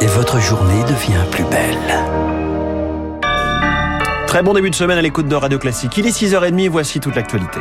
Et votre journée devient plus belle. Très bon début de semaine à l'écoute de Radio Classique. Il est 6h30, voici toute l'actualité.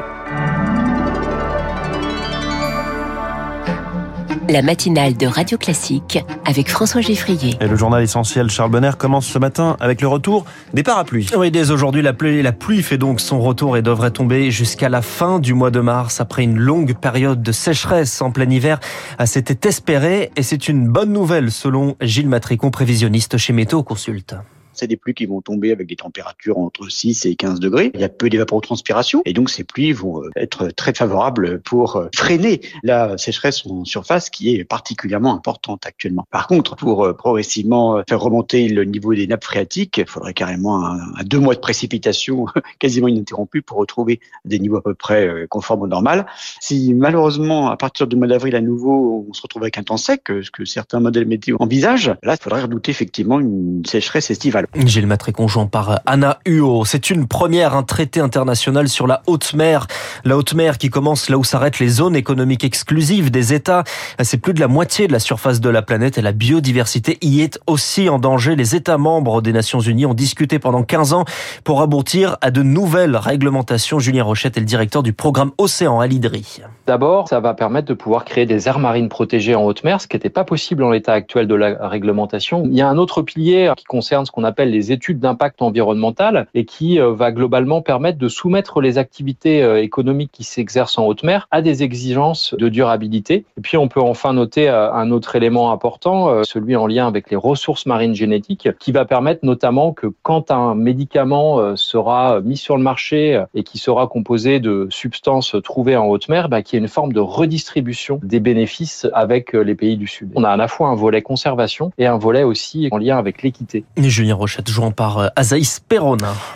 La matinale de Radio Classique avec François Geffrier. Et le journal essentiel Charles Bonner commence ce matin avec le retour des parapluies. Oui, dès aujourd'hui, la pluie, la pluie fait donc son retour et devrait tomber jusqu'à la fin du mois de mars après une longue période de sécheresse en plein hiver. C'était espéré et c'est une bonne nouvelle selon Gilles Matricon, prévisionniste chez Météo Consulte. C'est des pluies qui vont tomber avec des températures entre 6 et 15 degrés. Il y a peu d'évapotranspiration et donc ces pluies vont euh, être très favorables pour euh, freiner la sécheresse en surface qui est particulièrement importante actuellement. Par contre, pour euh, progressivement faire remonter le niveau des nappes phréatiques, il faudrait carrément un, deux mois de précipitation quasiment ininterrompues pour retrouver des niveaux à peu près conformes au normal. Si malheureusement, à partir du mois d'avril à nouveau, on se retrouve avec un temps sec, ce que certains modèles météo envisagent, là, il faudrait redouter effectivement une sécheresse estivale. Gilles Matré conjoint par Anna Huot. C'est une première, un traité international sur la haute mer. La haute mer qui commence là où s'arrêtent les zones économiques exclusives des États. C'est plus de la moitié de la surface de la planète et la biodiversité y est aussi en danger. Les États membres des Nations Unies ont discuté pendant 15 ans pour aboutir à de nouvelles réglementations. Julien Rochette est le directeur du programme Océan à l'IDRI. D'abord, ça va permettre de pouvoir créer des aires marines protégées en haute mer, ce qui n'était pas possible en l'état actuel de la réglementation. Il y a un autre pilier qui concerne ce qu'on appelle appelle les études d'impact environnemental et qui euh, va globalement permettre de soumettre les activités euh, économiques qui s'exercent en haute mer à des exigences de durabilité. Et puis on peut enfin noter euh, un autre élément important, celui en lien avec les ressources marines génétiques, qui va permettre notamment que quand un médicament sera mis sur le marché et qui sera composé de substances trouvées en haute mer, bah, qu'il y ait une forme de redistribution des bénéfices avec les pays du Sud. On a à la fois un volet conservation et un volet aussi en lien avec l'équité. Rochette, jouant par euh, Azaïs.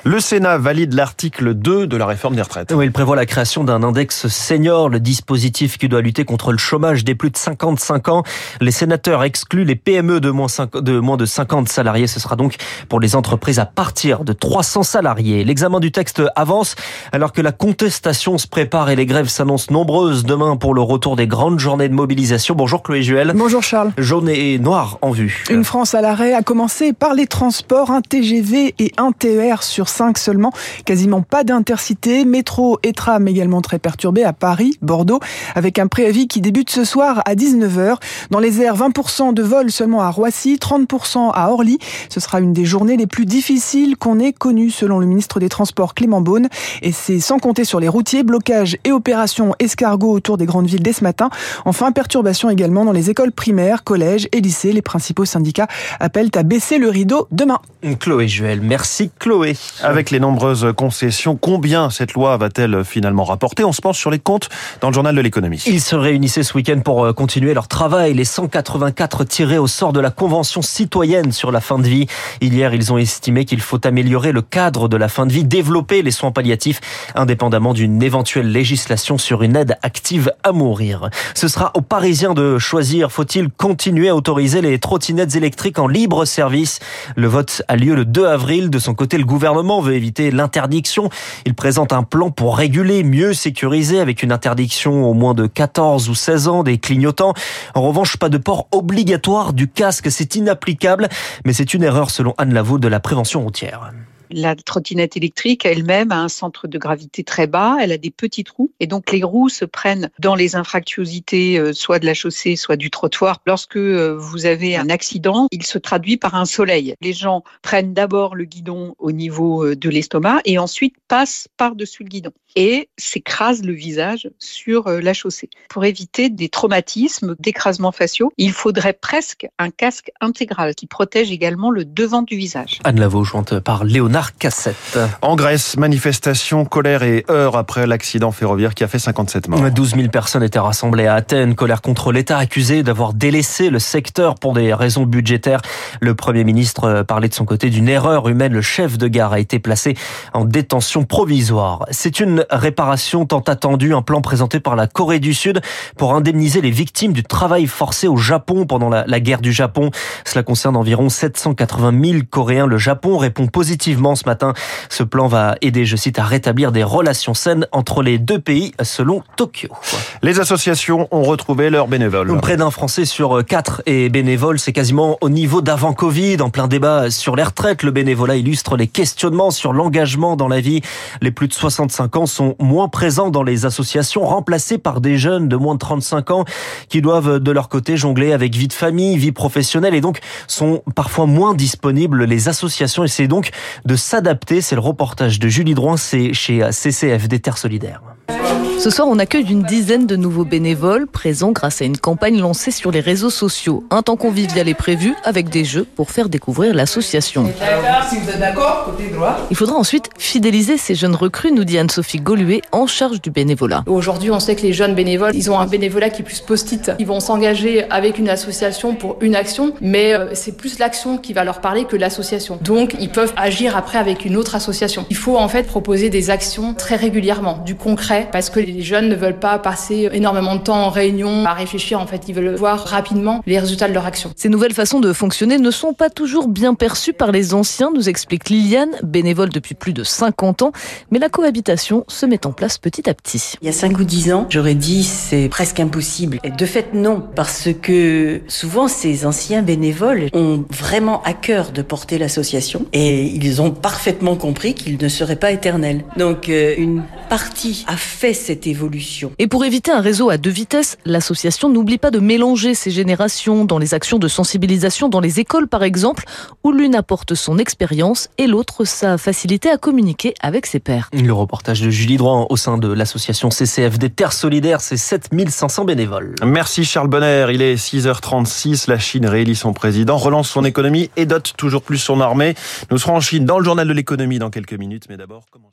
Le Sénat valide l'article 2 de la réforme des retraites. Oui, il prévoit la création d'un index senior, le dispositif qui doit lutter contre le chômage des plus de 55 ans. Les sénateurs excluent les PME de moins, de moins de 50 salariés. Ce sera donc pour les entreprises à partir de 300 salariés. L'examen du texte avance alors que la contestation se prépare et les grèves s'annoncent nombreuses demain pour le retour des grandes journées de mobilisation. Bonjour Chloé Juel. Bonjour Charles. Journée noire en vue. Une France à l'arrêt a commencé par les transports un TGV et un TER sur 5 seulement. Quasiment pas d'intercité. Métro et tram également très perturbés à Paris, Bordeaux, avec un préavis qui débute ce soir à 19h. Dans les airs, 20% de vols seulement à Roissy, 30% à Orly. Ce sera une des journées les plus difficiles qu'on ait connues selon le ministre des Transports Clément Beaune. Et c'est sans compter sur les routiers, blocage et opérations escargot autour des grandes villes dès ce matin. Enfin, perturbation également dans les écoles primaires, collèges et lycées. Les principaux syndicats appellent à baisser le rideau demain. Chloé Juel, merci Chloé. Avec les nombreuses concessions, combien cette loi va-t-elle finalement rapporter? On se penche sur les comptes dans le journal de l'économie. Ils se réunissaient ce week-end pour euh, continuer leur travail. Les 184 tirés au sort de la Convention citoyenne sur la fin de vie. Hier, ils ont estimé qu'il faut améliorer le cadre de la fin de vie, développer les soins palliatifs, indépendamment d'une éventuelle législation sur une aide active à mourir. Ce sera aux Parisiens de choisir. Faut-il continuer à autoriser les trottinettes électriques en libre service? Le vote a lieu le 2 avril. De son côté, le gouvernement veut éviter l'interdiction. Il présente un plan pour réguler, mieux sécuriser avec une interdiction au moins de 14 ou 16 ans des clignotants. En revanche, pas de port obligatoire du casque. C'est inapplicable, mais c'est une erreur selon Anne Lavaux de la prévention routière. La trottinette électrique elle-même a un centre de gravité très bas, elle a des petits trous et donc les roues se prennent dans les infractuosités euh, soit de la chaussée, soit du trottoir. Lorsque euh, vous avez un accident, il se traduit par un soleil. Les gens prennent d'abord le guidon au niveau euh, de l'estomac et ensuite passent par-dessus le guidon et s'écrasent le visage sur la chaussée. Pour éviter des traumatismes, d'écrasements faciaux, il faudrait presque un casque intégral qui protège également le devant du visage. Anne Lavaux, jointe par Léonard Cassette. En Grèce, manifestation, colère et heurts après l'accident ferroviaire qui a fait 57 morts. 12 000 personnes étaient rassemblées à Athènes. Colère contre l'État accusé d'avoir délaissé le secteur pour des raisons budgétaires. Le Premier ministre parlait de son côté d'une erreur humaine. Le chef de gare a été placé en détention provisoire. C'est une réparation tant attendue, un plan présenté par la Corée du Sud pour indemniser les victimes du travail forcé au Japon pendant la, la guerre du Japon. Cela concerne environ 780 000 Coréens. Le Japon répond positivement Ce matin. Ce plan va aider, je cite, à rétablir des relations saines entre les deux pays, selon Tokyo. Les associations ont retrouvé leurs bénévoles. Près d'un Français sur quatre est bénévole. C'est quasiment au niveau d'avant Covid. En plein débat sur les retraites, le bénévolat illustre les questionnements sur l'engagement dans la vie. Les plus de 65 ans sont moins présents dans les associations, remplacés par des jeunes de moins de 35 ans qui doivent de leur côté jongler avec vie de famille, vie professionnelle et donc sont parfois moins disponibles. Les associations essaient donc de s'adapter. C'est le reportage de Julie Droin, c'est chez CCF des Terres Solidaires. Ce soir, on accueille une dizaine de nouveaux bénévoles présents grâce à une campagne lancée sur les réseaux sociaux. Un temps convivial est prévu avec des jeux pour faire découvrir l'association. Il faudra ensuite fidéliser ces jeunes recrues, nous dit Anne-Sophie Goluet, en charge du bénévolat. Aujourd'hui, on sait que les jeunes bénévoles, ils ont un bénévolat qui est plus post-it. Ils vont s'engager avec une association pour une action, mais euh, c'est plus l'action qui va leur parler que l'association. Donc, ils peuvent agir après avec une autre association. Il faut en fait proposer des actions très régulièrement, du concret, parce que les jeunes ne veulent pas passer énormément de temps en réunion à réfléchir. En fait, ils veulent voir rapidement les résultats de leur action. Ces nouvelles façons de fonctionner ne sont pas toujours bien perçues par les anciens, nous explique Liliane, bénévole depuis plus de 50 ans. Mais la cohabitation se met en place petit à petit. Il y a 5 ou 10 ans, j'aurais dit c'est presque impossible. Et de fait, non. Parce que souvent, ces anciens bénévoles ont vraiment à cœur de porter l'association et ils ont parfaitement compris qu'ils ne seraient pas éternels. Donc, euh, une partie a fait cette évolution. Et pour éviter un réseau à deux vitesses, l'association n'oublie pas de mélanger ces générations dans les actions de sensibilisation dans les écoles par exemple, où l'une apporte son expérience et l'autre sa facilité à communiquer avec ses pairs. Le reportage de Julie Droit au sein de l'association CCF des Terres Solidaires, c'est 7500 bénévoles. Merci Charles Bonner, il est 6h36, la Chine réélit son président, relance son économie et dote toujours plus son armée. Nous serons en Chine dans le journal de l'économie dans quelques minutes, mais d'abord, comment